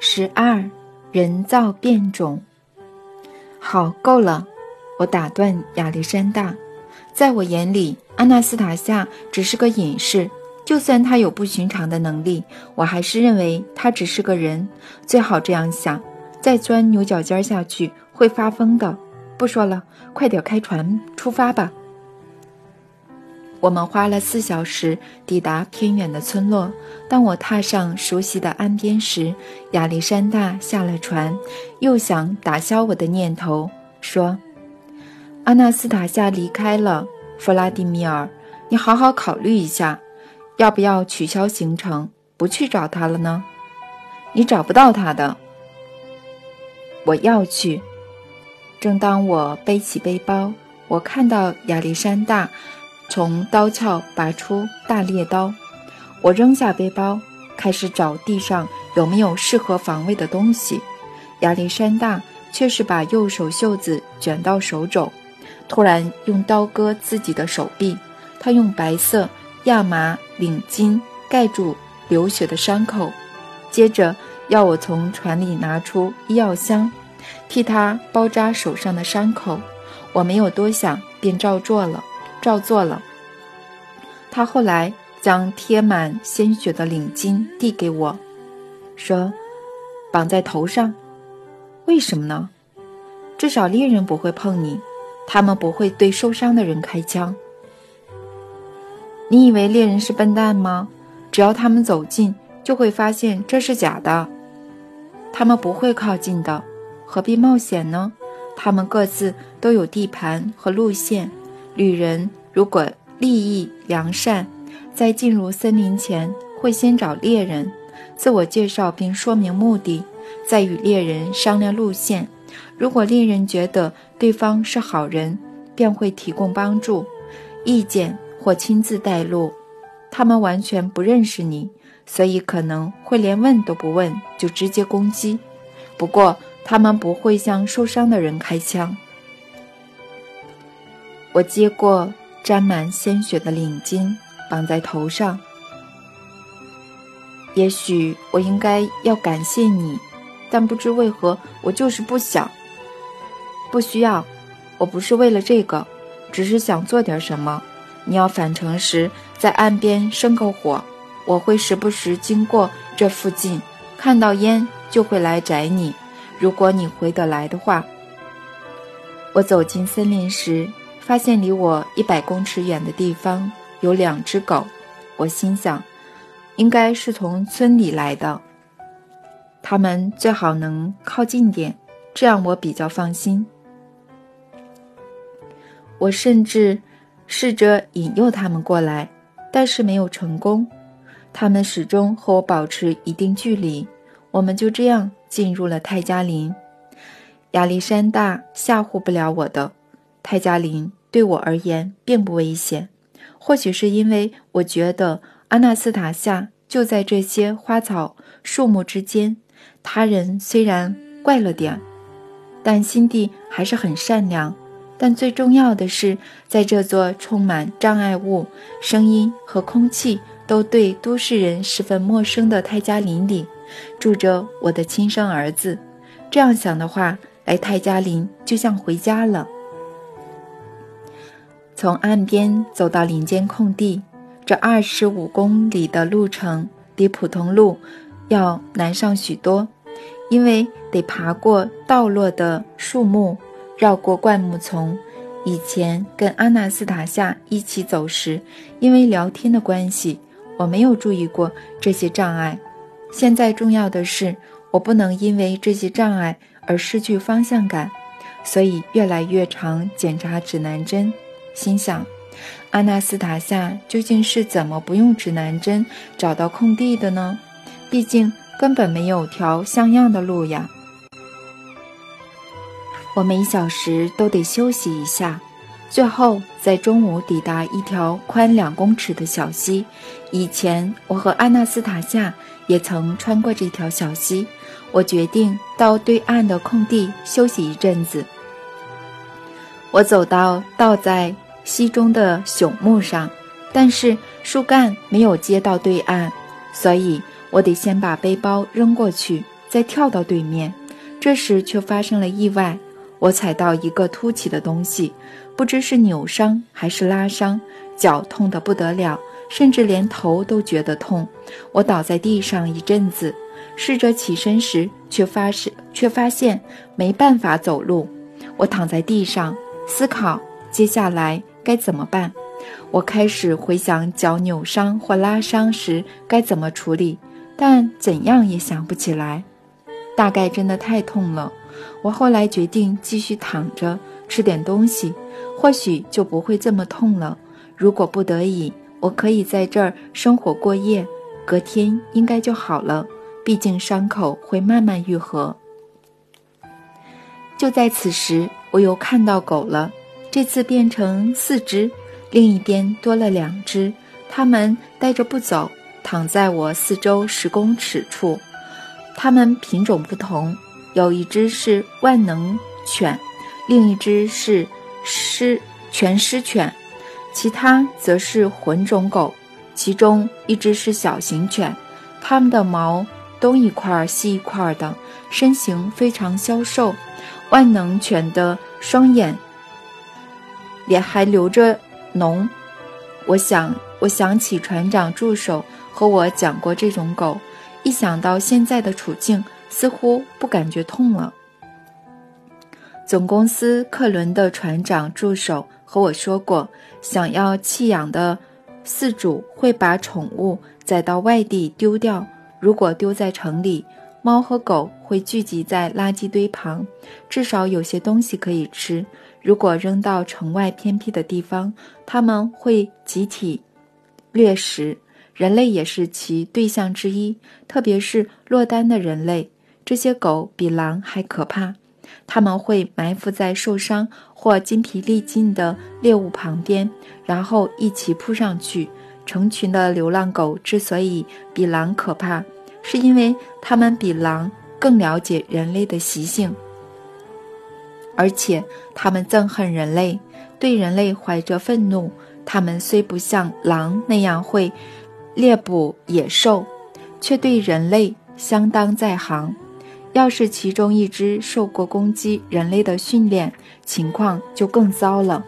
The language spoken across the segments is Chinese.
十二，人造变种。好，够了！我打断亚历山大。在我眼里，阿纳斯塔夏只是个隐士。就算他有不寻常的能力，我还是认为他只是个人。最好这样想，再钻牛角尖下去会发疯的。不说了，快点开船出发吧。我们花了四小时抵达偏远的村落。当我踏上熟悉的岸边时，亚历山大下了船，又想打消我的念头，说：“阿纳斯塔夏离开了，弗拉迪米尔，你好好考虑一下，要不要取消行程，不去找他了呢？你找不到他的。我要去。”正当我背起背包，我看到亚历山大。从刀鞘拔出大猎刀，我扔下背包，开始找地上有没有适合防卫的东西。亚历山大却是把右手袖子卷到手肘，突然用刀割自己的手臂。他用白色亚麻领巾盖住流血的伤口，接着要我从船里拿出医药箱，替他包扎手上的伤口。我没有多想，便照做了。照做了。他后来将贴满鲜血的领巾递给我，说：“绑在头上。为什么呢？至少猎人不会碰你，他们不会对受伤的人开枪。你以为猎人是笨蛋吗？只要他们走近，就会发现这是假的。他们不会靠近的，何必冒险呢？他们各自都有地盘和路线。”旅人如果利益良善，在进入森林前会先找猎人，自我介绍并说明目的，再与猎人商量路线。如果猎人觉得对方是好人，便会提供帮助、意见或亲自带路。他们完全不认识你，所以可能会连问都不问就直接攻击。不过，他们不会向受伤的人开枪。我接过沾满鲜血的领巾，绑在头上。也许我应该要感谢你，但不知为何，我就是不想。不需要，我不是为了这个，只是想做点什么。你要返程时，在岸边生个火，我会时不时经过这附近，看到烟就会来摘你。如果你回得来的话，我走进森林时。发现离我一百公尺远的地方有两只狗，我心想，应该是从村里来的。他们最好能靠近点，这样我比较放心。我甚至试着引诱他们过来，但是没有成功。他们始终和我保持一定距离。我们就这样进入了泰加林。亚历山大吓唬不了我的，泰加林。对我而言并不危险，或许是因为我觉得阿纳斯塔夏就在这些花草树木之间。他人虽然怪了点，但心地还是很善良。但最重要的是，在这座充满障碍物、声音和空气都对都市人十分陌生的泰加林里，住着我的亲生儿子。这样想的话，来泰加林就像回家了。从岸边走到林间空地，这二十五公里的路程比普通路要难上许多，因为得爬过倒落的树木，绕过灌木丛。以前跟阿纳斯塔夏一起走时，因为聊天的关系，我没有注意过这些障碍。现在重要的是，我不能因为这些障碍而失去方向感，所以越来越常检查指南针。心想，阿纳斯塔夏究竟是怎么不用指南针找到空地的呢？毕竟根本没有条像样的路呀。我每小时都得休息一下，最后在中午抵达一条宽两公尺的小溪。以前我和阿纳斯塔夏也曾穿过这条小溪。我决定到对岸的空地休息一阵子。我走到倒在。溪中的朽木上，但是树干没有接到对岸，所以我得先把背包扔过去。再跳到对面。这时却发生了意外，我踩到一个凸起的东西，不知是扭伤还是拉伤，脚痛得不得了，甚至连头都觉得痛。我倒在地上一阵子，试着起身时，却发现却发现没办法走路。我躺在地上思考接下来该怎么办。我开始回想脚扭伤或拉伤时该怎么处理，但怎样也想不起来。大概真的太痛了。我后来决定继续躺着吃点东西，或许就不会这么痛了。如果不得已，我可以在这儿生火过夜，隔天应该就好了。毕竟伤口会慢慢愈合。就在此时，我又看到狗了，这次变成四只，另一边多了两只。它们呆着不走，躺在我四周十公尺处。它们品种不同，有一只是万能犬，另一只是狮全狮犬，其他则是混种狗。其中一只是小型犬，它们的毛东一块西一块的，身形非常消瘦。万能犬的双眼也还留着脓。我想，我想起船长助手和我讲过这种狗。一想到现在的处境，似乎不感觉痛了。总公司客轮的船长助手和我说过，想要弃养的饲主会把宠物载到外地丢掉。如果丢在城里，猫和狗会聚集在垃圾堆旁，至少有些东西可以吃。如果扔到城外偏僻的地方，它们会集体掠食。人类也是其对象之一，特别是落单的人类。这些狗比狼还可怕，它们会埋伏在受伤或筋疲力尽的猎物旁边，然后一起扑上去。成群的流浪狗之所以比狼可怕，是因为它们比狼更了解人类的习性，而且它们憎恨人类，对人类怀着愤怒。它们虽不像狼那样会。猎捕野兽，却对人类相当在行。要是其中一只受过攻击人类的训练，情况就更糟了。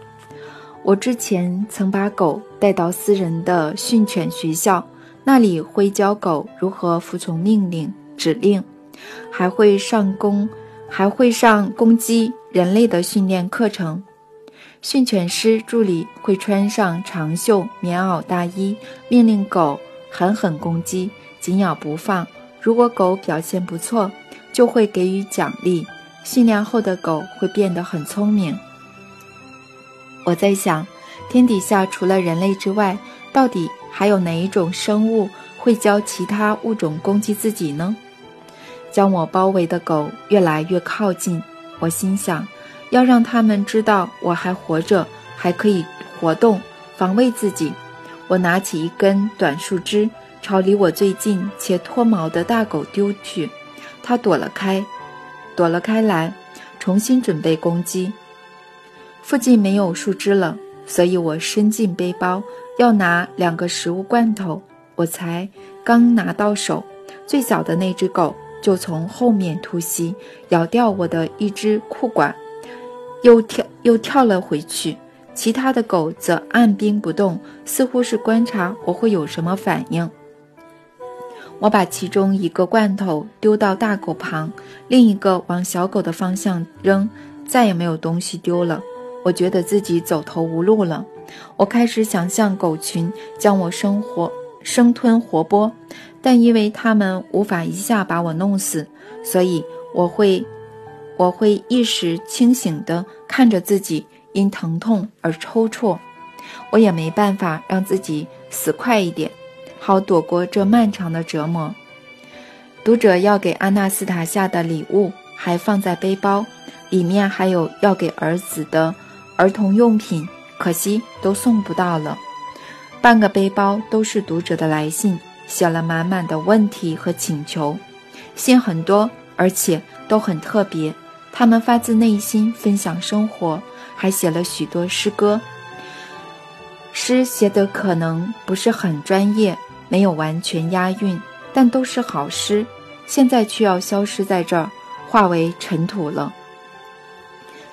我之前曾把狗带到私人的训犬学校，那里会教狗如何服从命令、指令，还会上攻，还会上攻击人类的训练课程。训犬师助理会穿上长袖棉袄大衣，命令狗狠狠攻击，紧咬不放。如果狗表现不错，就会给予奖励。训练后的狗会变得很聪明。我在想，天底下除了人类之外，到底还有哪一种生物会教其他物种攻击自己呢？将我包围的狗越来越靠近，我心想。要让他们知道我还活着，还可以活动，防卫自己。我拿起一根短树枝，朝离我最近且脱毛的大狗丢去，它躲了开，躲了开来，重新准备攻击。附近没有树枝了，所以我伸进背包要拿两个食物罐头。我才刚拿到手，最小的那只狗就从后面突袭，咬掉我的一只裤管。又跳又跳了回去，其他的狗则按兵不动，似乎是观察我会有什么反应。我把其中一个罐头丢到大狗旁，另一个往小狗的方向扔，再也没有东西丢了。我觉得自己走投无路了。我开始想象狗群将我生活生吞活剥，但因为他们无法一下把我弄死，所以我会。我会意识清醒地看着自己因疼痛而抽搐，我也没办法让自己死快一点，好躲过这漫长的折磨。读者要给阿纳斯塔夏的礼物还放在背包里面，还有要给儿子的儿童用品，可惜都送不到了。半个背包都是读者的来信，写了满满的问题和请求，信很多，而且都很特别。他们发自内心分享生活，还写了许多诗歌。诗写的可能不是很专业，没有完全押韵，但都是好诗。现在却要消失在这儿，化为尘土了。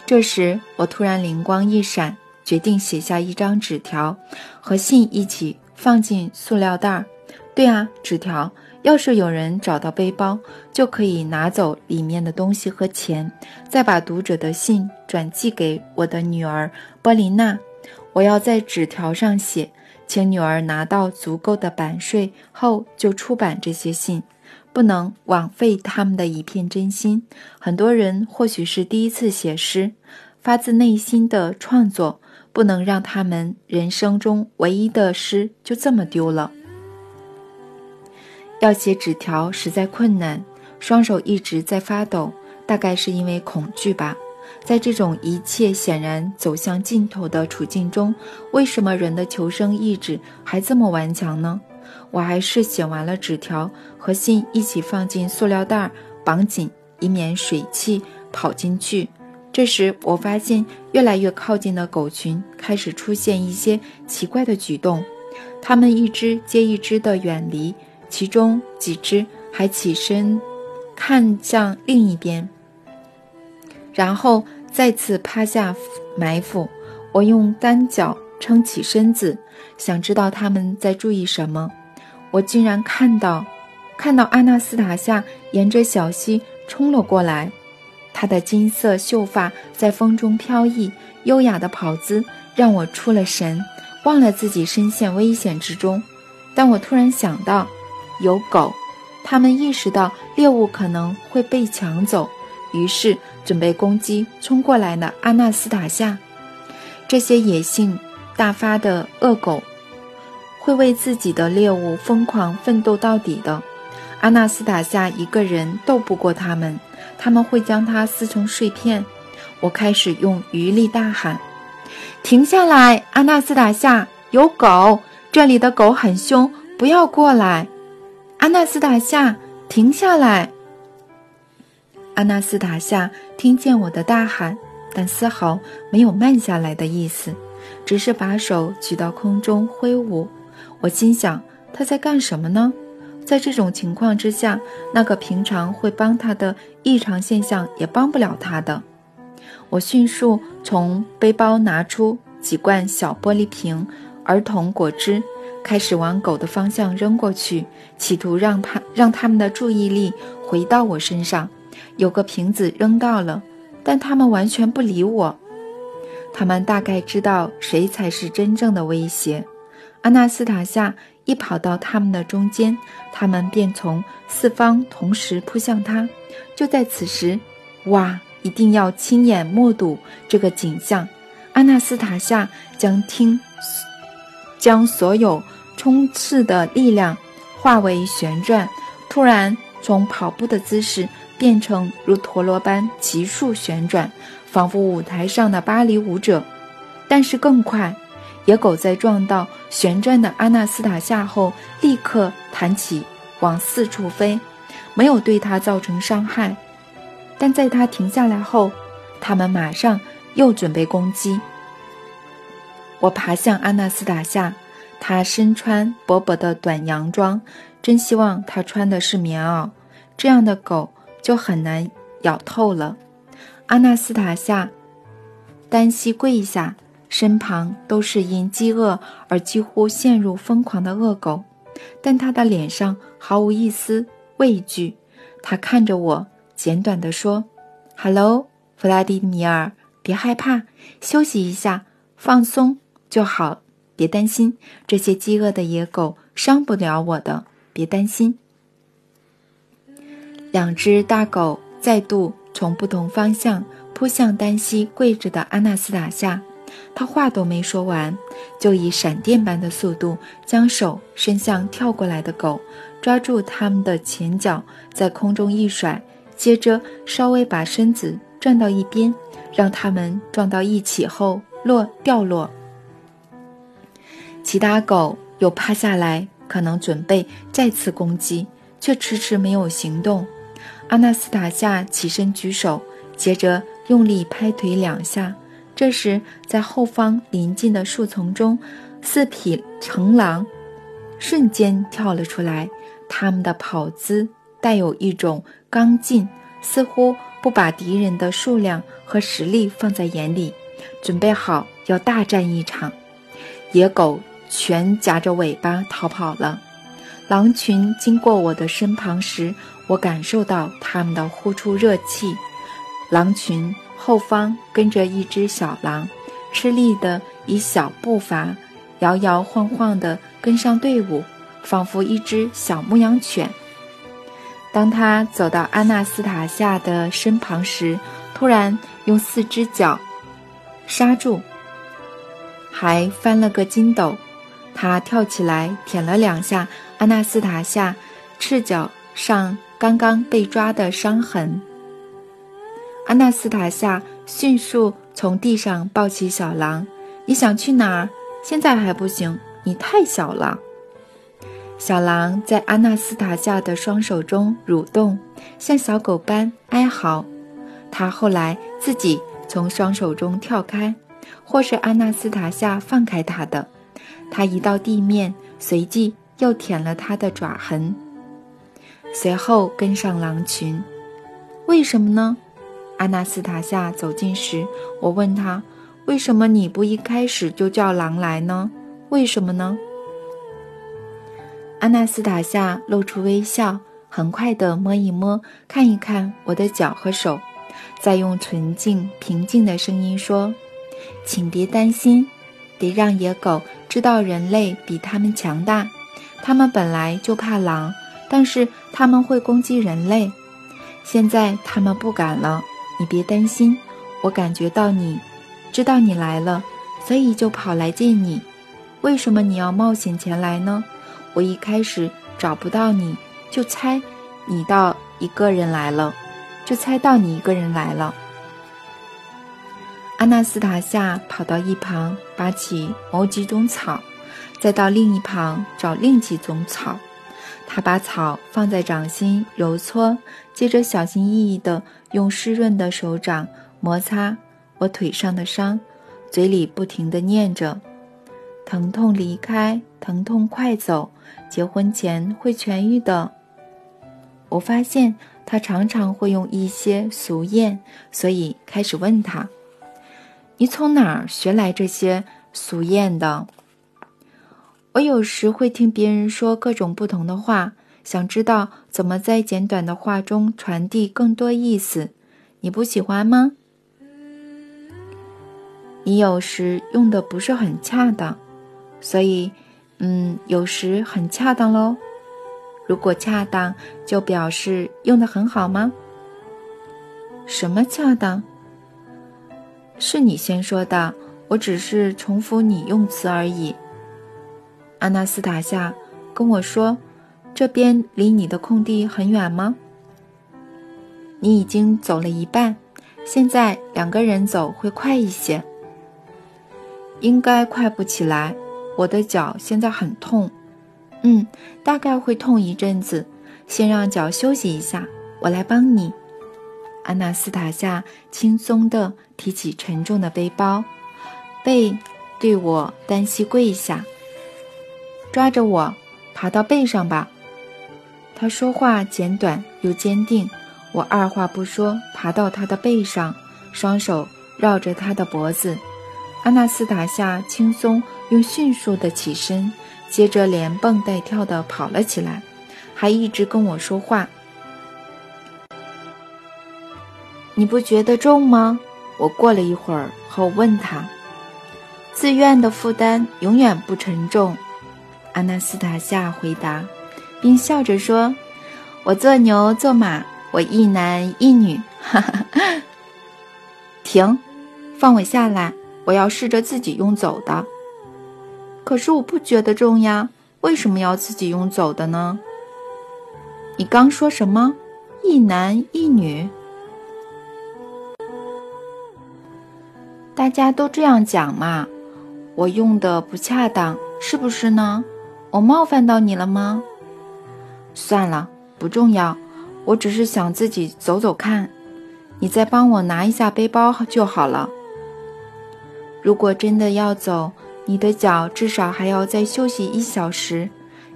这时，我突然灵光一闪，决定写下一张纸条，和信一起放进塑料袋儿。对啊，纸条。要是有人找到背包，就可以拿走里面的东西和钱，再把读者的信转寄给我的女儿波琳娜。我要在纸条上写，请女儿拿到足够的版税后就出版这些信，不能枉费他们的一片真心。很多人或许是第一次写诗，发自内心的创作，不能让他们人生中唯一的诗就这么丢了。要写纸条实在困难，双手一直在发抖，大概是因为恐惧吧。在这种一切显然走向尽头的处境中，为什么人的求生意志还这么顽强呢？我还是写完了纸条和信一起放进塑料袋，绑紧，以免水汽跑进去。这时，我发现越来越靠近的狗群开始出现一些奇怪的举动，它们一只接一只的远离。其中几只还起身，看向另一边，然后再次趴下埋伏。我用单脚撑起身子，想知道他们在注意什么。我竟然看到，看到阿纳斯塔夏沿着小溪冲了过来，她的金色秀发在风中飘逸，优雅的跑姿让我出了神，忘了自己身陷危险之中。但我突然想到。有狗，他们意识到猎物可能会被抢走，于是准备攻击冲过来的阿纳斯塔夏。这些野性大发的恶狗会为自己的猎物疯狂奋斗到底的。阿纳斯塔夏一个人斗不过他们，他们会将它撕成碎片。我开始用余力大喊：“停下来，阿纳斯塔夏！有狗，这里的狗很凶，不要过来。”阿纳斯塔夏，停下来！阿纳斯塔夏听见我的大喊，但丝毫没有慢下来的意思，只是把手举到空中挥舞。我心想，他在干什么呢？在这种情况之下，那个平常会帮他的异常现象也帮不了他的。我迅速从背包拿出几罐小玻璃瓶儿童果汁。开始往狗的方向扔过去，企图让它让他们的注意力回到我身上。有个瓶子扔到了，但他们完全不理我。他们大概知道谁才是真正的威胁。阿纳斯塔夏一跑到他们的中间，他们便从四方同时扑向他。就在此时，哇！一定要亲眼目睹这个景象。阿纳斯塔夏将听将所有。冲刺的力量化为旋转，突然从跑步的姿势变成如陀螺般急速旋转，仿佛舞台上的芭蕾舞者。但是更快，野狗在撞到旋转的阿纳斯塔夏后，立刻弹起往四处飞，没有对它造成伤害。但在它停下来后，他们马上又准备攻击。我爬向阿纳斯塔夏。他身穿薄薄的短洋装，真希望他穿的是棉袄，这样的狗就很难咬透了。阿纳斯塔夏单膝跪下，身旁都是因饥饿而几乎陷入疯狂的恶狗，但他的脸上毫无一丝畏惧。他看着我，简短地说：“Hello，弗拉迪米尔，别害怕，休息一下，放松就好。”别担心，这些饥饿的野狗伤不了我的。别担心。两只大狗再度从不同方向扑向单膝跪着的阿纳斯塔夏，他话都没说完，就以闪电般的速度将手伸向跳过来的狗，抓住它们的前脚，在空中一甩，接着稍微把身子转到一边，让它们撞到一起后落掉落。其他狗又趴下来，可能准备再次攻击，却迟迟没有行动。阿纳斯塔夏起身举手，接着用力拍腿两下。这时，在后方临近的树丛中，四匹成狼瞬间跳了出来，他们的跑姿、带有一种刚劲，似乎不把敌人的数量和实力放在眼里，准备好要大战一场。野狗全夹着尾巴逃跑了。狼群经过我的身旁时，我感受到它们的呼出热气。狼群后方跟着一只小狼，吃力地以小步伐摇摇晃晃地跟上队伍，仿佛一只小牧羊犬。当他走到阿纳斯塔夏的身旁时，突然用四只脚刹住，还翻了个筋斗。他跳起来舔了两下阿纳斯塔夏赤脚上刚刚被抓的伤痕。阿纳斯塔夏迅速从地上抱起小狼：“你想去哪儿？现在还不行，你太小了。”小狼在阿纳斯塔夏的双手中蠕动，像小狗般哀嚎。他后来自己从双手中跳开，或是阿纳斯塔夏放开他的。他移到地面，随即又舔了他的爪痕，随后跟上狼群。为什么呢？阿纳斯塔夏走近时，我问他：“为什么你不一开始就叫狼来呢？为什么呢？”阿纳斯塔夏露出微笑，很快地摸一摸，看一看我的脚和手，再用纯净平静的声音说：“请别担心，得让野狗知道人类比他们强大。他们本来就怕狼，但是他们会攻击人类。现在他们不敢了。你别担心，我感觉到你，知道你来了，所以就跑来见你。为什么你要冒险前来呢？”我一开始找不到你，就猜你到一个人来了，就猜到你一个人来了。阿纳斯塔夏跑到一旁，拔起某几种草，再到另一旁找另几种草。他把草放在掌心揉搓，接着小心翼翼地用湿润的手掌摩擦我腿上的伤，嘴里不停地念着：“疼痛离开，疼痛快走。”结婚前会痊愈的。我发现他常常会用一些俗谚，所以开始问他：“你从哪儿学来这些俗谚的？”我有时会听别人说各种不同的话，想知道怎么在简短的话中传递更多意思。你不喜欢吗？你有时用的不是很恰当，所以。嗯，有时很恰当喽。如果恰当，就表示用的很好吗？什么恰当？是你先说的，我只是重复你用词而已。阿纳斯塔夏跟我说：“这边离你的空地很远吗？”你已经走了一半，现在两个人走会快一些。应该快不起来。我的脚现在很痛，嗯，大概会痛一阵子。先让脚休息一下，我来帮你。阿纳斯塔夏轻松地提起沉重的背包，背对我单膝跪下，抓着我爬到背上吧。他说话简短又坚定，我二话不说爬到他的背上，双手绕着他的脖子。安娜斯塔夏轻松。又迅速的起身，接着连蹦带跳的跑了起来，还一直跟我说话。你不觉得重吗？我过了一会儿后问他。自愿的负担永远不沉重，阿纳斯塔夏回答，并笑着说：“我做牛做马，我一男一女。”哈哈，停，放我下来，我要试着自己用走的。可是我不觉得重呀，为什么要自己用走的呢？你刚说什么？一男一女？大家都这样讲嘛。我用的不恰当，是不是呢？我冒犯到你了吗？算了，不重要。我只是想自己走走看，你再帮我拿一下背包就好了。如果真的要走。你的脚至少还要再休息一小时，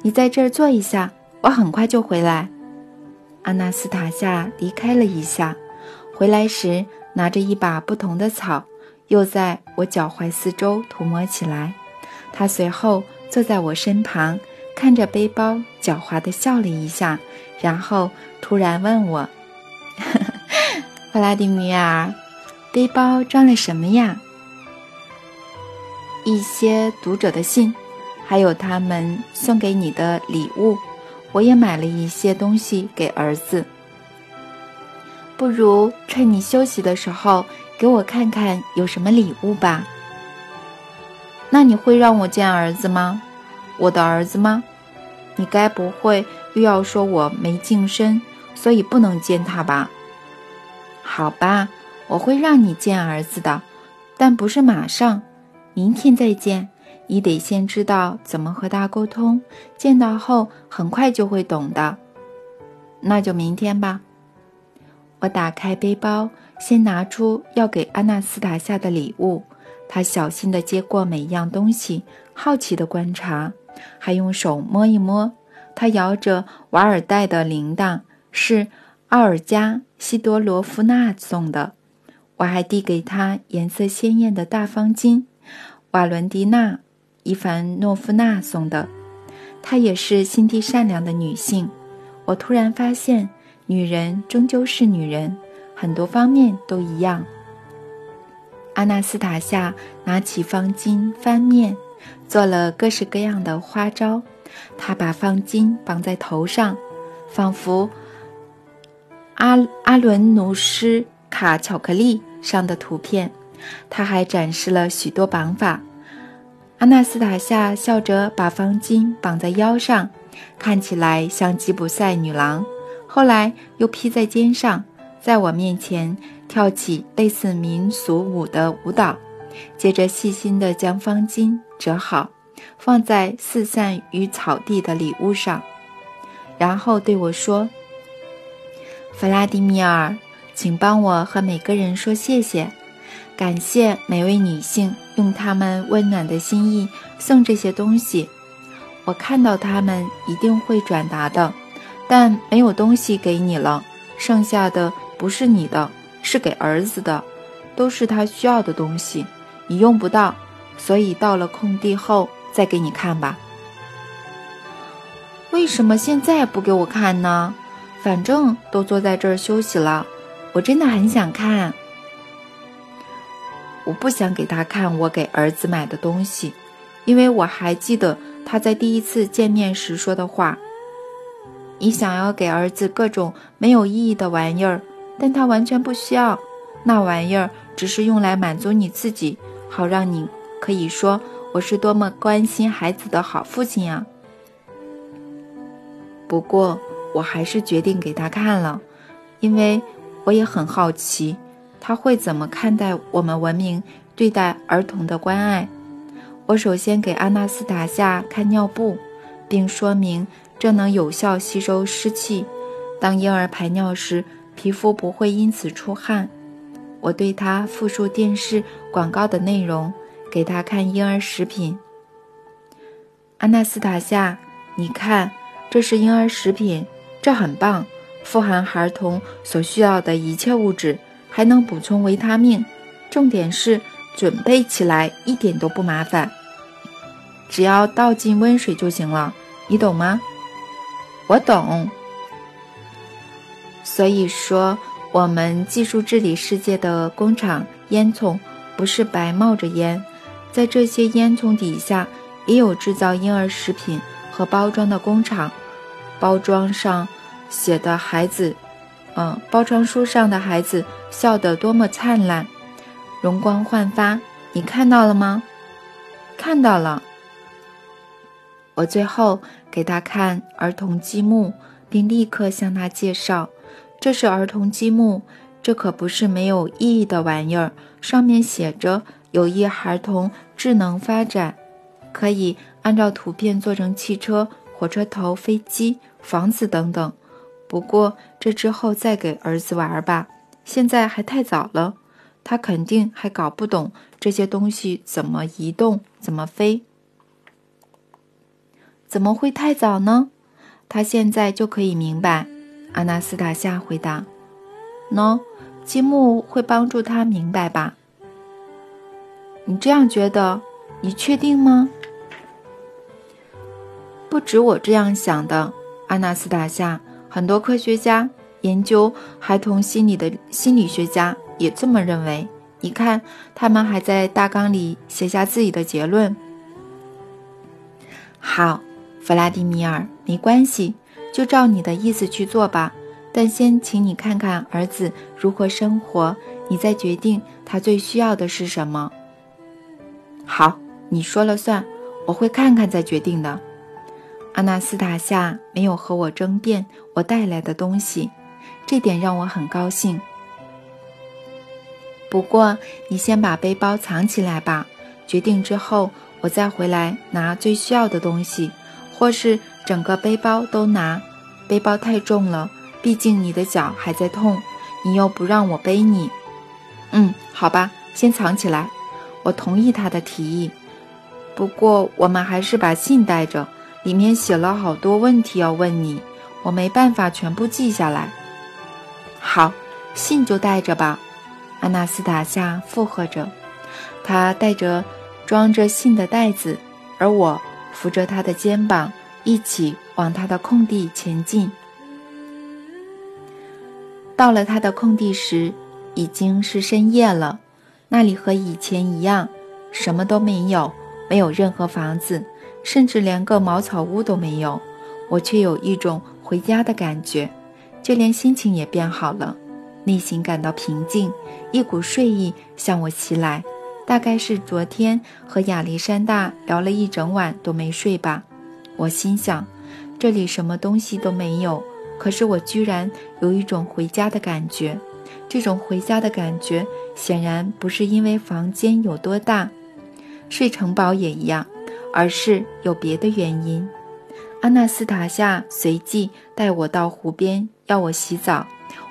你在这儿坐一下，我很快就回来。阿纳斯塔夏离开了一下，回来时拿着一把不同的草，又在我脚踝四周涂抹起来。他随后坐在我身旁，看着背包，狡猾地笑了一下，然后突然问我：“ 弗拉迪米尔，背包装了什么呀？”一些读者的信，还有他们送给你的礼物。我也买了一些东西给儿子。不如趁你休息的时候，给我看看有什么礼物吧。那你会让我见儿子吗？我的儿子吗？你该不会又要说我没净身，所以不能见他吧？好吧，我会让你见儿子的，但不是马上，明天再见。你得先知道怎么和他沟通，见到后很快就会懂的。那就明天吧。我打开背包，先拿出要给阿纳斯塔下的礼物。他小心地接过每一样东西，好奇地观察，还用手摸一摸。他摇着瓦尔代的铃铛，是奥尔加·西多罗夫娜送的。我还递给他颜色鲜艳的大方巾，瓦伦蒂娜。伊凡诺夫娜送的，她也是心地善良的女性。我突然发现，女人终究是女人，很多方面都一样。阿纳斯塔夏拿起方巾翻面，做了各式各样的花招。她把方巾绑在头上，仿佛阿阿伦努斯卡巧克力上的图片。她还展示了许多绑法。阿纳斯塔夏笑着把方巾绑在腰上，看起来像吉普赛女郎。后来又披在肩上，在我面前跳起类似民俗舞的舞蹈。接着细心地将方巾折好，放在四散于草地的礼物上，然后对我说：“弗拉迪米尔，请帮我和每个人说谢谢。”感谢每位女性用她们温暖的心意送这些东西，我看到他们一定会转达的，但没有东西给你了，剩下的不是你的，是给儿子的，都是他需要的东西，你用不到，所以到了空地后再给你看吧。为什么现在不给我看呢？反正都坐在这儿休息了，我真的很想看。我不想给他看我给儿子买的东西，因为我还记得他在第一次见面时说的话：“你想要给儿子各种没有意义的玩意儿，但他完全不需要。那玩意儿只是用来满足你自己，好让你可以说我是多么关心孩子的好父亲呀。”不过，我还是决定给他看了，因为我也很好奇。他会怎么看待我们文明对待儿童的关爱？我首先给阿纳斯塔夏看尿布，并说明这能有效吸收湿气，当婴儿排尿时，皮肤不会因此出汗。我对他复述电视广告的内容，给他看婴儿食品。阿纳斯塔夏，你看，这是婴儿食品，这很棒，富含孩童所需要的一切物质。还能补充维他命，重点是准备起来一点都不麻烦，只要倒进温水就行了，你懂吗？我懂。所以说，我们技术治理世界的工厂烟囱不是白冒着烟，在这些烟囱底下也有制造婴儿食品和包装的工厂，包装上写的孩子。嗯，包装书上的孩子笑得多么灿烂，容光焕发，你看到了吗？看到了。我最后给他看儿童积木，并立刻向他介绍：“这是儿童积木，这可不是没有意义的玩意儿。上面写着有益儿童智能发展，可以按照图片做成汽车、火车头、飞机、房子等等。”不过这之后再给儿子玩吧，现在还太早了，他肯定还搞不懂这些东西怎么移动、怎么飞。怎么会太早呢？他现在就可以明白。阿纳斯塔夏回答。喏，积木会帮助他明白吧？你这样觉得？你确定吗？不止我这样想的，阿纳斯塔夏，很多科学家研究孩童心理的心理学家也这么认为。你看，他们还在大纲里写下自己的结论。好，弗拉迪米尔，没关系，就照你的意思去做吧。但先请你看看儿子如何生活，你再决定他最需要的是什么。好，你说了算，我会看看再决定的。阿纳斯塔夏没有和我争辩我带来的东西，这点让我很高兴。不过，你先把背包藏起来吧。决定之后，我再回来拿最需要的东西，或是整个背包都拿。背包太重了，毕竟你的脚还在痛，你又不让我背你。嗯，好吧，先藏起来。我同意他的提议。不过，我们还是把信带着。里面写了好多问题要问你，我没办法全部记下来。好，信就带着吧。阿纳斯塔夏附和着，他带着装着信的袋子，而我扶着他的肩膀，一起往他的空地前进。到了他的空地时，已经是深夜了。那里和以前一样，什么都没有，没有任何房子。甚至连个茅草屋都没有，我却有一种回家的感觉，就连心情也变好了，内心感到平静，一股睡意向我袭来。大概是昨天和亚历山大聊了一整晚都没睡吧。我心想，这里什么东西都没有，可是我居然有一种回家的感觉。这种回家的感觉显然不是因为房间有多大，睡城堡也一样。而是有别的原因。阿纳斯塔夏随即带我到湖边，要我洗澡。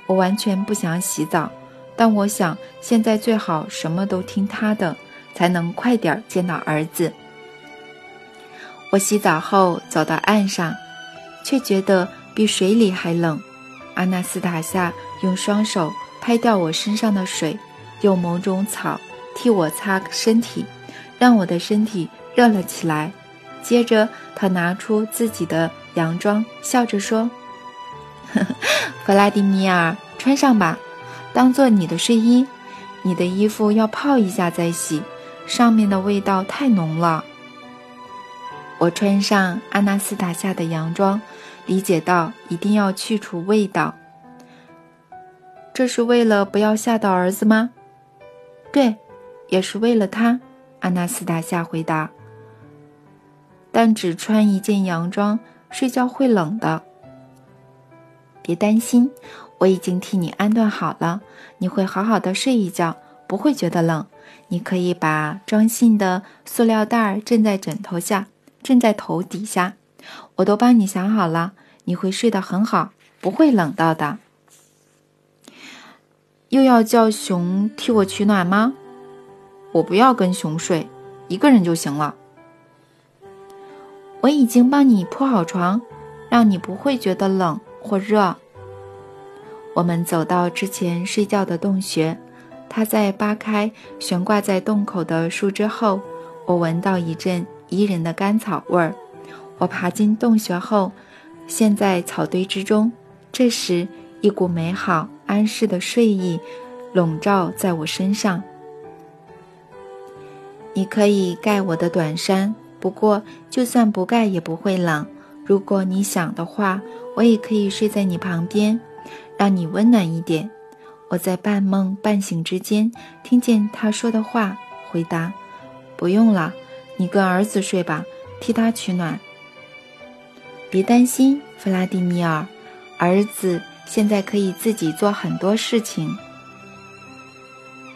我完全不想洗澡，但我想现在最好什么都听他的，才能快点见到儿子。我洗澡后走到岸上，却觉得比水里还冷。阿纳斯塔夏用双手拍掉我身上的水，用某种草替我擦身体，让我的身体。热了起来，接着他拿出自己的洋装，笑着说：“呵呵弗拉迪米尔，穿上吧，当做你的睡衣。你的衣服要泡一下再洗，上面的味道太浓了。”我穿上阿纳斯塔夏的洋装，理解到一定要去除味道。这是为了不要吓到儿子吗？对，也是为了他。阿纳斯塔夏回答。但只穿一件洋装睡觉会冷的。别担心，我已经替你安顿好了，你会好好的睡一觉，不会觉得冷。你可以把装信的塑料袋枕在枕头下，枕在头底下，我都帮你想好了，你会睡得很好，不会冷到的。又要叫熊替我取暖吗？我不要跟熊睡，一个人就行了。我已经帮你铺好床，让你不会觉得冷或热。我们走到之前睡觉的洞穴，它在扒开悬挂在洞口的树枝后，我闻到一阵宜人的甘草味儿。我爬进洞穴后，陷在草堆之中。这时，一股美好安适的睡意笼罩在我身上。你可以盖我的短衫。不过，就算不盖也不会冷。如果你想的话，我也可以睡在你旁边，让你温暖一点。我在半梦半醒之间听见他说的话，回答：“不用了，你跟儿子睡吧，替他取暖。别担心，弗拉迪米尔，儿子现在可以自己做很多事情。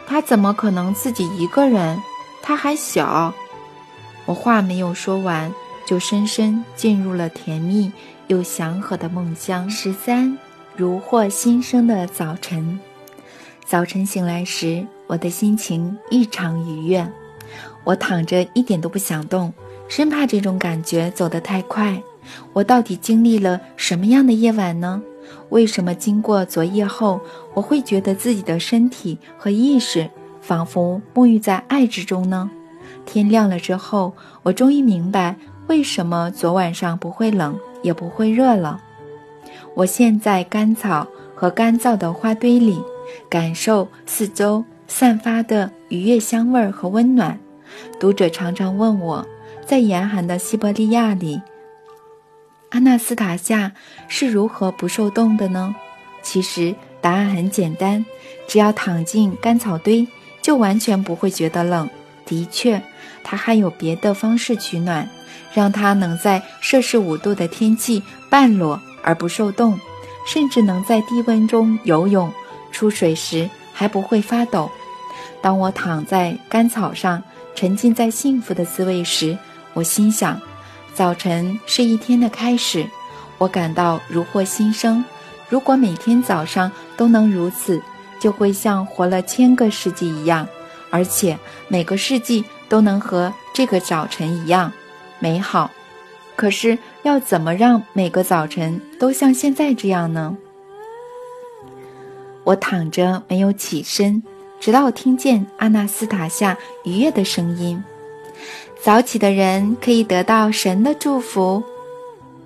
他怎么可能自己一个人？他还小。”我话没有说完，就深深进入了甜蜜又祥和的梦乡。十三，如获新生的早晨。早晨醒来时，我的心情异常愉悦。我躺着一点都不想动，生怕这种感觉走得太快。我到底经历了什么样的夜晚呢？为什么经过昨夜后，我会觉得自己的身体和意识仿佛沐浴在爱之中呢？天亮了之后，我终于明白为什么昨晚上不会冷也不会热了。我现在干草和干燥的花堆里，感受四周散发的愉悦香味和温暖。读者常常问我，在严寒的西伯利亚里。阿纳斯塔夏是如何不受冻的呢？其实答案很简单，只要躺进干草堆，就完全不会觉得冷。的确，他还有别的方式取暖，让他能在摄氏五度的天气半裸而不受冻，甚至能在低温中游泳，出水时还不会发抖。当我躺在干草上，沉浸在幸福的滋味时，我心想。早晨是一天的开始，我感到如获新生。如果每天早上都能如此，就会像活了千个世纪一样，而且每个世纪都能和这个早晨一样美好。可是要怎么让每个早晨都像现在这样呢？我躺着没有起身，直到我听见阿纳斯塔夏愉悦的声音。早起的人可以得到神的祝福。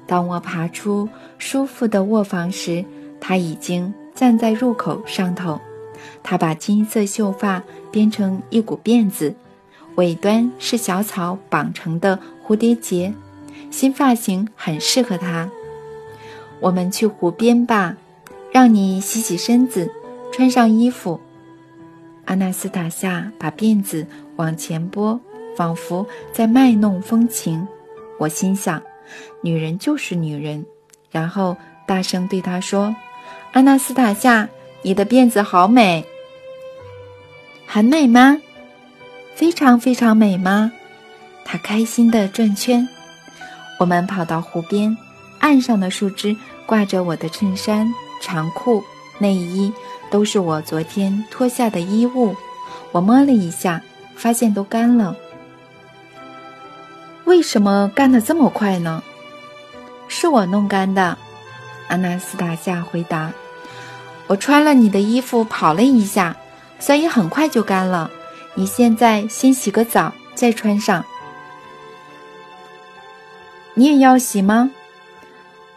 当我爬出舒服的卧房时，他已经站在入口上头。他把金色秀发编成一股辫子，尾端是小草绑成的蝴蝶结，新发型很适合他。我们去湖边吧，让你洗洗身子，穿上衣服。阿纳斯塔夏把辫子往前拨。仿佛在卖弄风情，我心想，女人就是女人。然后大声对他说：“阿纳斯塔夏，你的辫子好美，很美吗？非常非常美吗？”他开心地转圈。我们跑到湖边，岸上的树枝挂着我的衬衫、长裤、内衣，都是我昨天脱下的衣物。我摸了一下，发现都干了。为什么干得这么快呢？是我弄干的，阿纳斯塔夏回答。我穿了你的衣服跑了一下，所以很快就干了。你现在先洗个澡，再穿上。你也要洗吗？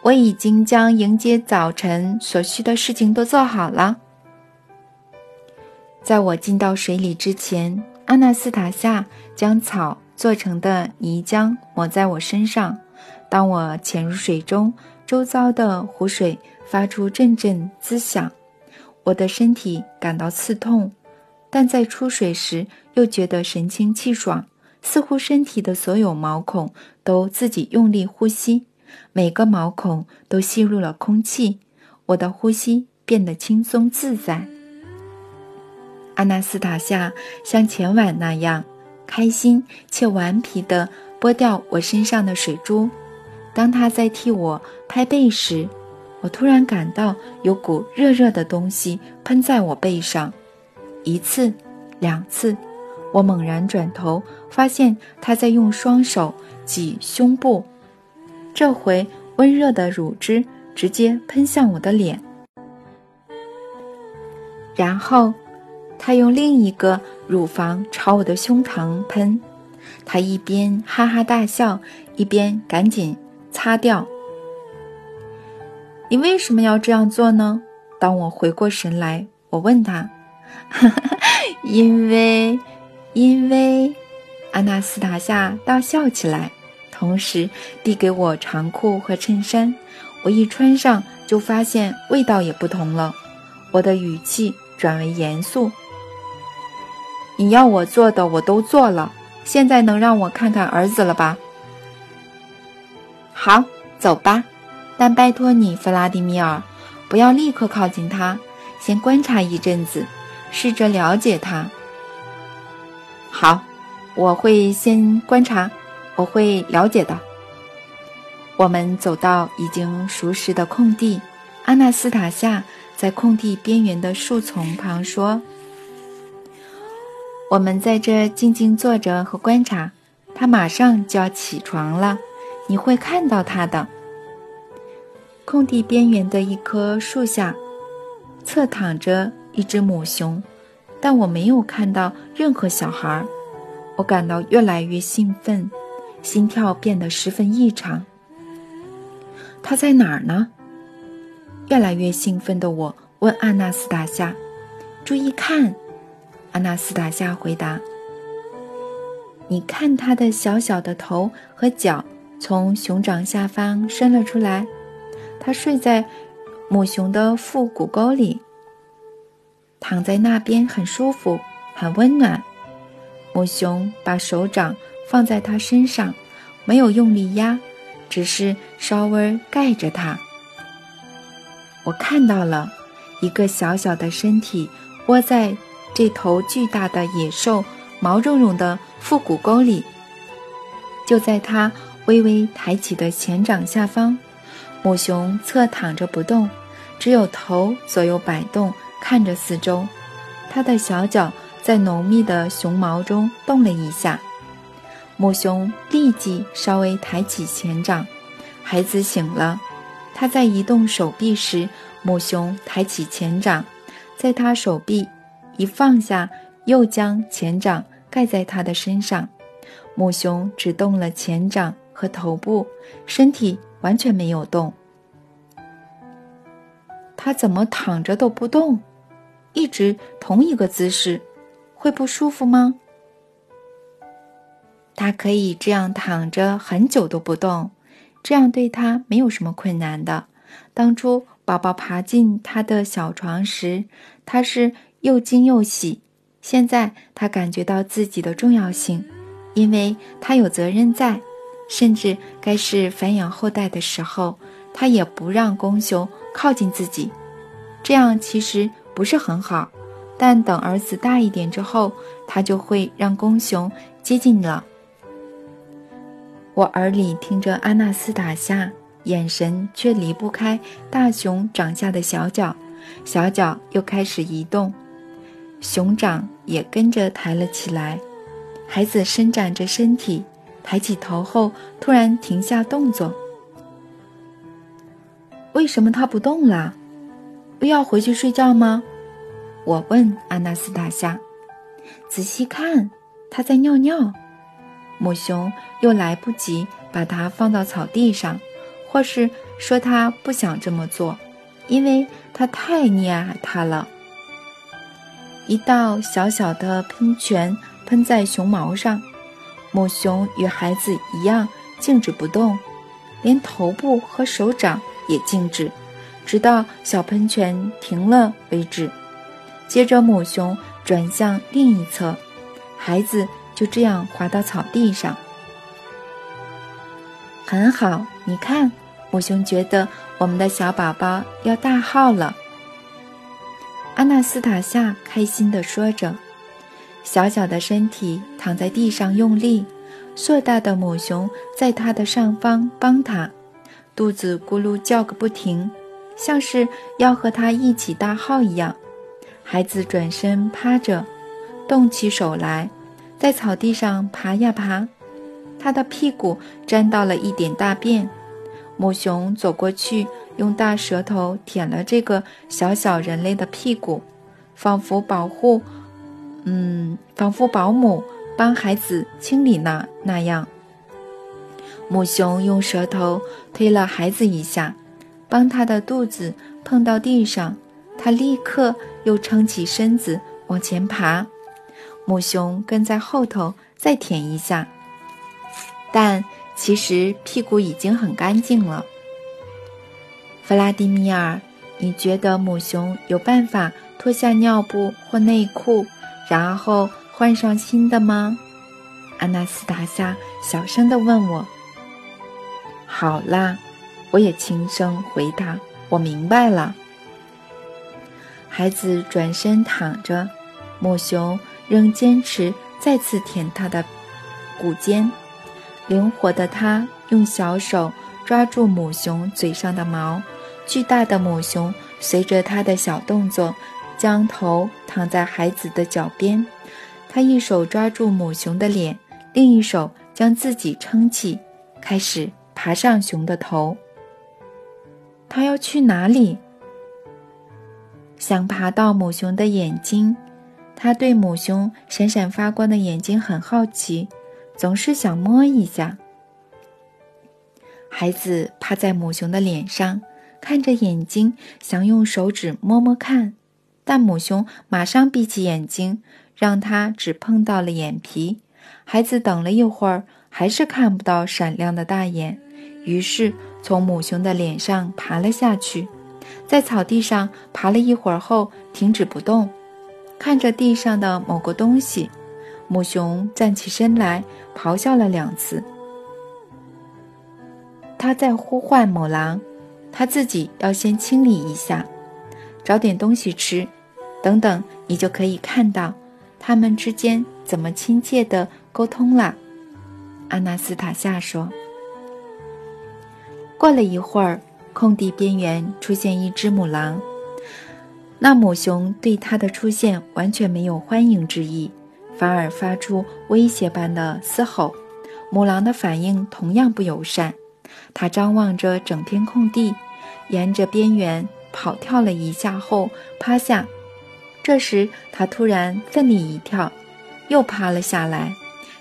我已经将迎接早晨所需的事情都做好了。在我进到水里之前，阿纳斯塔夏将草。做成的泥浆抹在我身上。当我潜入水中，周遭的湖水发出阵阵滋响，我的身体感到刺痛，但在出水时又觉得神清气爽，似乎身体的所有毛孔都自己用力呼吸，每个毛孔都吸入了空气，我的呼吸变得轻松自在。阿纳斯塔夏像前晚那样。开心且顽皮地剥掉我身上的水珠。当他在替我拍背时，我突然感到有股热热的东西喷在我背上。一次，两次，我猛然转头，发现他在用双手挤胸部。这回温热的乳汁直接喷向我的脸，然后。他用另一个乳房朝我的胸膛喷，他一边哈哈大笑，一边赶紧擦掉。你为什么要这样做呢？当我回过神来，我问他：“ 因为，因为。”阿纳斯塔夏大笑起来，同时递给我长裤和衬衫。我一穿上，就发现味道也不同了。我的语气转为严肃。你要我做的我都做了，现在能让我看看儿子了吧？好，走吧。但拜托你，弗拉迪米尔，不要立刻靠近他，先观察一阵子，试着了解他。好，我会先观察，我会了解的。我们走到已经熟识的空地，阿纳斯塔夏在空地边缘的树丛旁说。我们在这静静坐着和观察，他马上就要起床了，你会看到他的。空地边缘的一棵树下，侧躺着一只母熊，但我没有看到任何小孩。我感到越来越兴奋，心跳变得十分异常。他在哪儿呢？越来越兴奋的我问阿纳斯塔夏：“注意看。”阿纳斯塔夏回答：“你看，它的小小的头和脚从熊掌下方伸了出来。它睡在母熊的腹股沟里，躺在那边很舒服，很温暖。母熊把手掌放在它身上，没有用力压，只是稍微盖着它。我看到了一个小小的身体窝在。”这头巨大的野兽毛茸茸的腹股沟里，就在它微微抬起的前掌下方，母熊侧躺着不动，只有头左右摆动，看着四周。它的小脚在浓密的熊毛中动了一下，母熊立即稍微抬起前掌。孩子醒了，他在移动手臂时，母熊抬起前掌，在他手臂。一放下，又将前掌盖在他的身上。母熊只动了前掌和头部，身体完全没有动。它怎么躺着都不动，一直同一个姿势，会不舒服吗？它可以这样躺着很久都不动，这样对他没有什么困难的。当初宝宝爬进他的小床时，他是。又惊又喜，现在他感觉到自己的重要性，因为他有责任在，甚至该是繁衍后代的时候，他也不让公熊靠近自己。这样其实不是很好，但等儿子大一点之后，他就会让公熊接近了。我耳里听着阿纳斯塔夏，眼神却离不开大熊掌下的小脚，小脚又开始移动。熊掌也跟着抬了起来，孩子伸展着身体，抬起头后突然停下动作。为什么他不动了？不要回去睡觉吗？我问阿纳斯塔夏。仔细看，他在尿尿。母熊又来不及把它放到草地上，或是说它不想这么做，因为它太溺爱它了。一道小小的喷泉喷在熊毛上，母熊与孩子一样静止不动，连头部和手掌也静止，直到小喷泉停了为止。接着，母熊转向另一侧，孩子就这样滑到草地上。很好，你看，母熊觉得我们的小宝宝要大号了。阿纳斯塔夏开心地说着，小小的身体躺在地上用力，硕大的母熊在它的上方帮它，肚子咕噜叫个不停，像是要和它一起大号一样。孩子转身趴着，动起手来，在草地上爬呀爬，他的屁股沾到了一点大便。母熊走过去。用大舌头舔了这个小小人类的屁股，仿佛保护，嗯，仿佛保姆帮孩子清理呢那样。母熊用舌头推了孩子一下，帮他的肚子碰到地上，他立刻又撑起身子往前爬。母熊跟在后头再舔一下，但其实屁股已经很干净了。弗拉迪米尔，你觉得母熊有办法脱下尿布或内裤，然后换上新的吗？阿纳斯塔夏小声地问我。好啦，我也轻声回答：“我明白了。”孩子转身躺着，母熊仍坚持再次舔他的骨尖。灵活的他用小手抓住母熊嘴上的毛。巨大的母熊随着他的小动作，将头躺在孩子的脚边。他一手抓住母熊的脸，另一手将自己撑起，开始爬上熊的头。他要去哪里？想爬到母熊的眼睛，他对母熊闪闪发光的眼睛很好奇，总是想摸一下。孩子趴在母熊的脸上，看着眼睛，想用手指摸摸看，但母熊马上闭起眼睛，让他只碰到了眼皮。孩子等了一会儿，还是看不到闪亮的大眼，于是从母熊的脸上爬了下去，在草地上爬了一会儿后停止不动，看着地上的某个东西。母熊站起身来，咆哮了两次。他在呼唤母狼，他自己要先清理一下，找点东西吃，等等，你就可以看到他们之间怎么亲切的沟通了。阿纳斯塔夏说。过了一会儿，空地边缘出现一只母狼，那母熊对它的出现完全没有欢迎之意，反而发出威胁般的嘶吼。母狼的反应同样不友善。它张望着整片空地，沿着边缘跑跳了一下后趴下。这时，它突然奋力一跳，又趴了下来，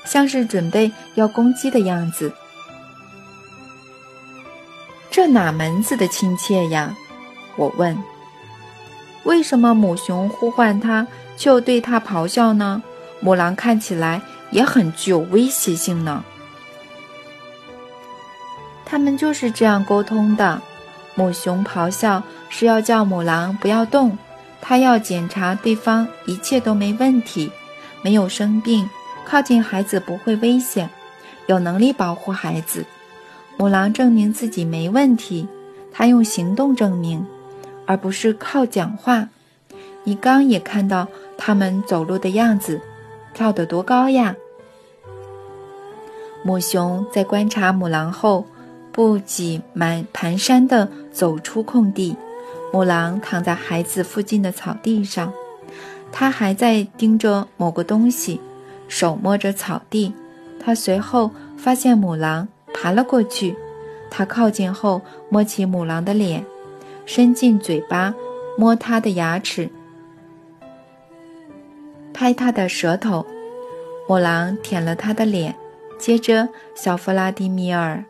像是准备要攻击的样子。这哪门子的亲切呀？我问。为什么母熊呼唤它，就对它咆哮呢？母狼看起来也很具有威胁性呢。他们就是这样沟通的。母熊咆哮是要叫母狼不要动，它要检查对方一切都没问题，没有生病，靠近孩子不会危险，有能力保护孩子。母狼证明自己没问题，它用行动证明，而不是靠讲话。你刚也看到他们走路的样子，跳得多高呀！母熊在观察母狼后。不挤满蹒跚地走出空地，母狼躺在孩子附近的草地上，它还在盯着某个东西，手摸着草地。它随后发现母狼爬了过去，它靠近后摸起母狼的脸，伸进嘴巴摸它的牙齿，拍它的舌头。母狼舔了它的脸，接着小弗拉迪米尔。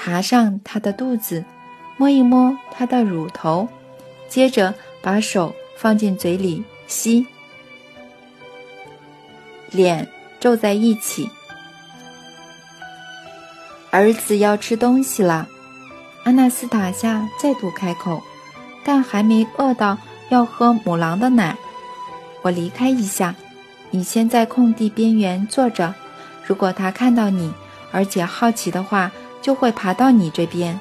爬上他的肚子，摸一摸他的乳头，接着把手放进嘴里吸，脸皱在一起。儿子要吃东西了，阿纳斯塔夏再度开口，但还没饿到要喝母狼的奶。我离开一下，你先在空地边缘坐着。如果他看到你，而且好奇的话。就会爬到你这边，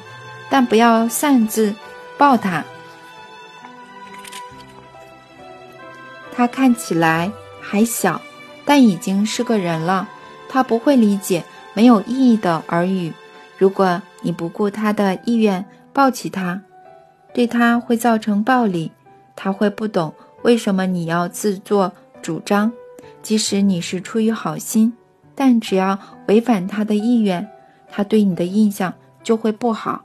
但不要擅自抱它。它看起来还小，但已经是个人了。它不会理解没有意义的耳语。如果你不顾它的意愿抱起它，对他会造成暴力。他会不懂为什么你要自作主张，即使你是出于好心，但只要违反他的意愿。他对你的印象就会不好。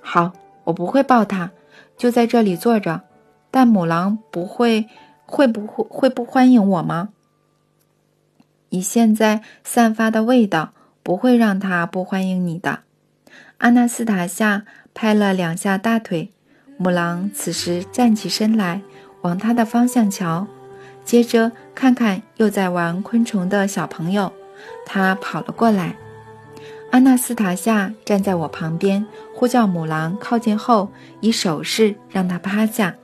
好，我不会抱他，就在这里坐着。但母狼不会，会不会会不欢迎我吗？你现在散发的味道不会让他不欢迎你的。阿纳斯塔夏拍了两下大腿，母狼此时站起身来，往他的方向瞧，接着看看又在玩昆虫的小朋友，他跑了过来。阿纳斯塔夏站在我旁边，呼叫母狼靠近后，以手势让它趴下。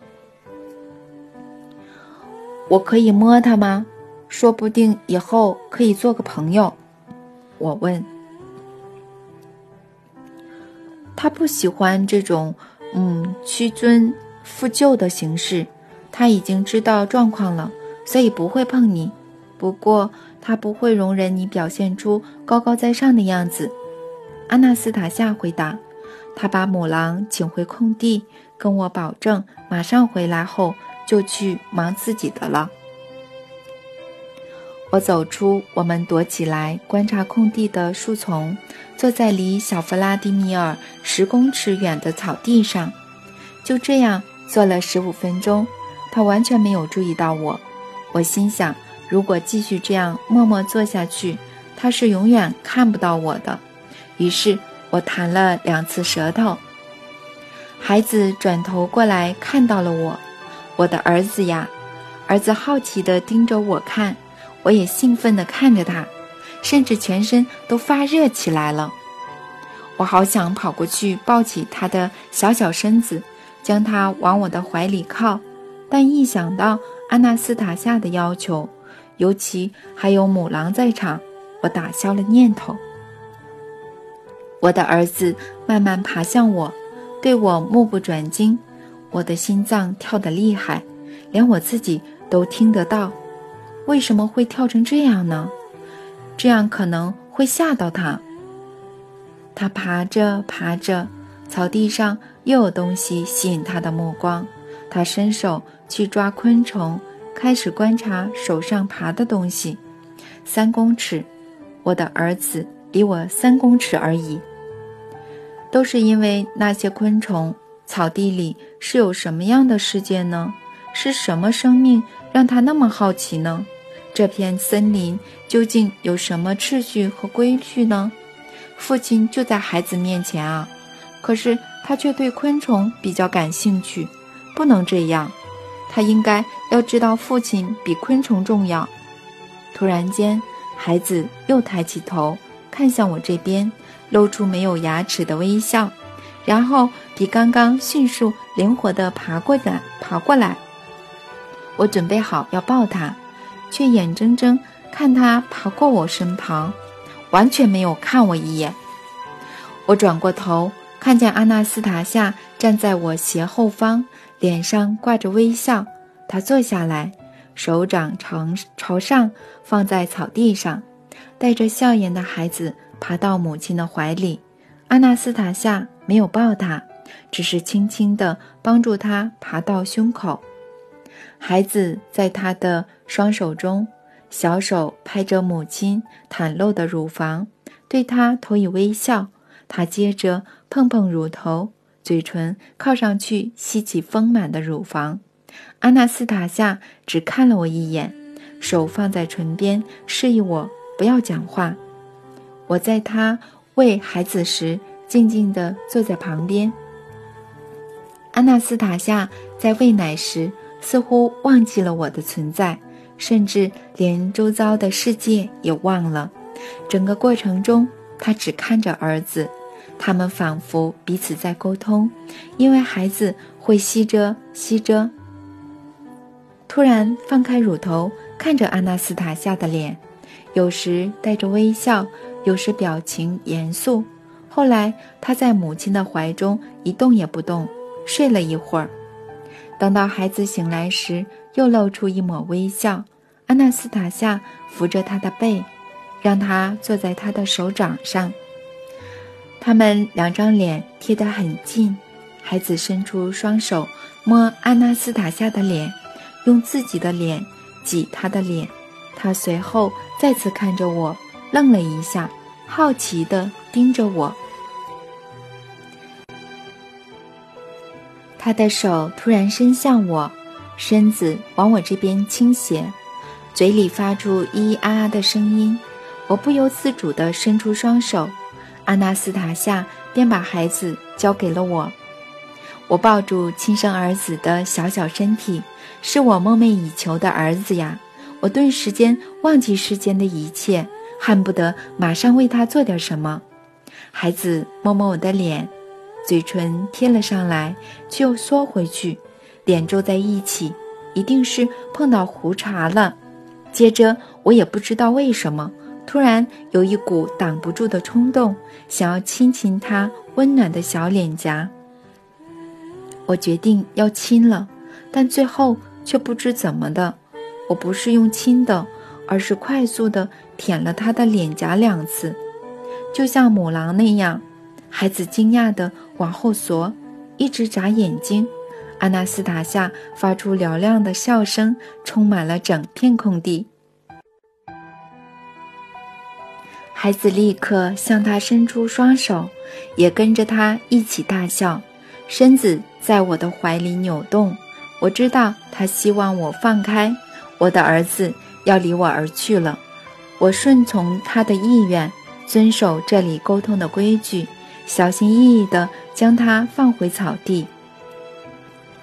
我可以摸它吗？说不定以后可以做个朋友。我问。他不喜欢这种嗯屈尊附就的形式。他已经知道状况了，所以不会碰你。不过他不会容忍你表现出高高在上的样子。阿纳斯塔夏回答：“他把母狼请回空地，跟我保证马上回来后就去忙自己的了。”我走出我们躲起来观察空地的树丛，坐在离小弗拉迪米尔十公尺远的草地上，就这样坐了十五分钟。他完全没有注意到我。我心想，如果继续这样默默坐下去，他是永远看不到我的。于是我弹了两次舌头。孩子转头过来看到了我，我的儿子呀！儿子好奇地盯着我看。我也兴奋地看着他，甚至全身都发热起来了。我好想跑过去抱起他的小小身子，将他往我的怀里靠，但一想到阿纳斯塔夏的要求，尤其还有母狼在场，我打消了念头。我的儿子慢慢爬向我，对我目不转睛，我的心脏跳得厉害，连我自己都听得到。为什么会跳成这样呢？这样可能会吓到他。他爬着爬着，草地上又有东西吸引他的目光。他伸手去抓昆虫，开始观察手上爬的东西。三公尺，我的儿子离我三公尺而已。都是因为那些昆虫。草地里是有什么样的世界呢？是什么生命让他那么好奇呢？这片森林究竟有什么秩序和规矩呢？父亲就在孩子面前啊，可是他却对昆虫比较感兴趣。不能这样，他应该要知道父亲比昆虫重要。突然间，孩子又抬起头看向我这边，露出没有牙齿的微笑，然后比刚刚迅速灵活地爬过来，爬过来。我准备好要抱他。却眼睁睁看他爬过我身旁，完全没有看我一眼。我转过头，看见阿纳斯塔夏站在我斜后方，脸上挂着微笑。他坐下来，手掌朝朝上放在草地上，带着笑颜的孩子爬到母亲的怀里。阿纳斯塔夏没有抱他，只是轻轻地帮助他爬到胸口。孩子在他的双手中，小手拍着母亲袒露的乳房，对他投以微笑。他接着碰碰乳头，嘴唇靠上去吸起丰满的乳房。阿纳斯塔夏只看了我一眼，手放在唇边，示意我不要讲话。我在他喂孩子时，静静地坐在旁边。阿纳斯塔夏在喂奶时。似乎忘记了我的存在，甚至连周遭的世界也忘了。整个过程中，他只看着儿子，他们仿佛彼此在沟通，因为孩子会吸着吸着。突然放开乳头，看着阿纳斯塔夏的脸，有时带着微笑，有时表情严肃。后来他在母亲的怀中一动也不动，睡了一会儿。等到孩子醒来时，又露出一抹微笑。阿纳斯塔夏扶着他的背，让他坐在他的手掌上。他们两张脸贴得很近。孩子伸出双手摸阿纳斯塔夏的脸，用自己的脸挤他的脸。他随后再次看着我，愣了一下，好奇地盯着我。他的手突然伸向我，身子往我这边倾斜，嘴里发出咿咿啊啊的声音。我不由自主地伸出双手，阿纳斯塔夏便把孩子交给了我。我抱住亲生儿子的小小身体，是我梦寐以求的儿子呀！我顿时间忘记世间的一切，恨不得马上为他做点什么。孩子摸摸我的脸。嘴唇贴了上来，却又缩回去，脸皱在一起，一定是碰到胡茬了。接着，我也不知道为什么，突然有一股挡不住的冲动，想要亲亲他温暖的小脸颊。我决定要亲了，但最后却不知怎么的，我不是用亲的，而是快速的舔了他的脸颊两次，就像母狼那样。孩子惊讶的往后缩，一直眨眼睛。阿纳斯塔夏发出嘹亮的笑声，充满了整片空地。孩子立刻向他伸出双手，也跟着他一起大笑，身子在我的怀里扭动。我知道他希望我放开我的儿子，要离我而去了。我顺从他的意愿，遵守这里沟通的规矩，小心翼翼地将他放回草地。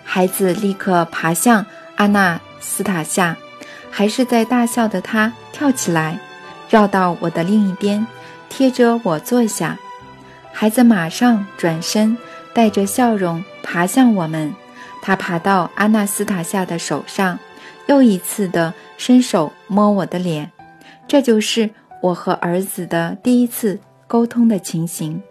孩子立刻爬向阿纳斯塔夏，还是在大笑的他跳起来，绕到我的另一边，贴着我坐下。孩子马上转身，带着笑容爬向我们。他爬到阿纳斯塔夏的手上，又一次的伸手摸我的脸。这就是我和儿子的第一次沟通的情形。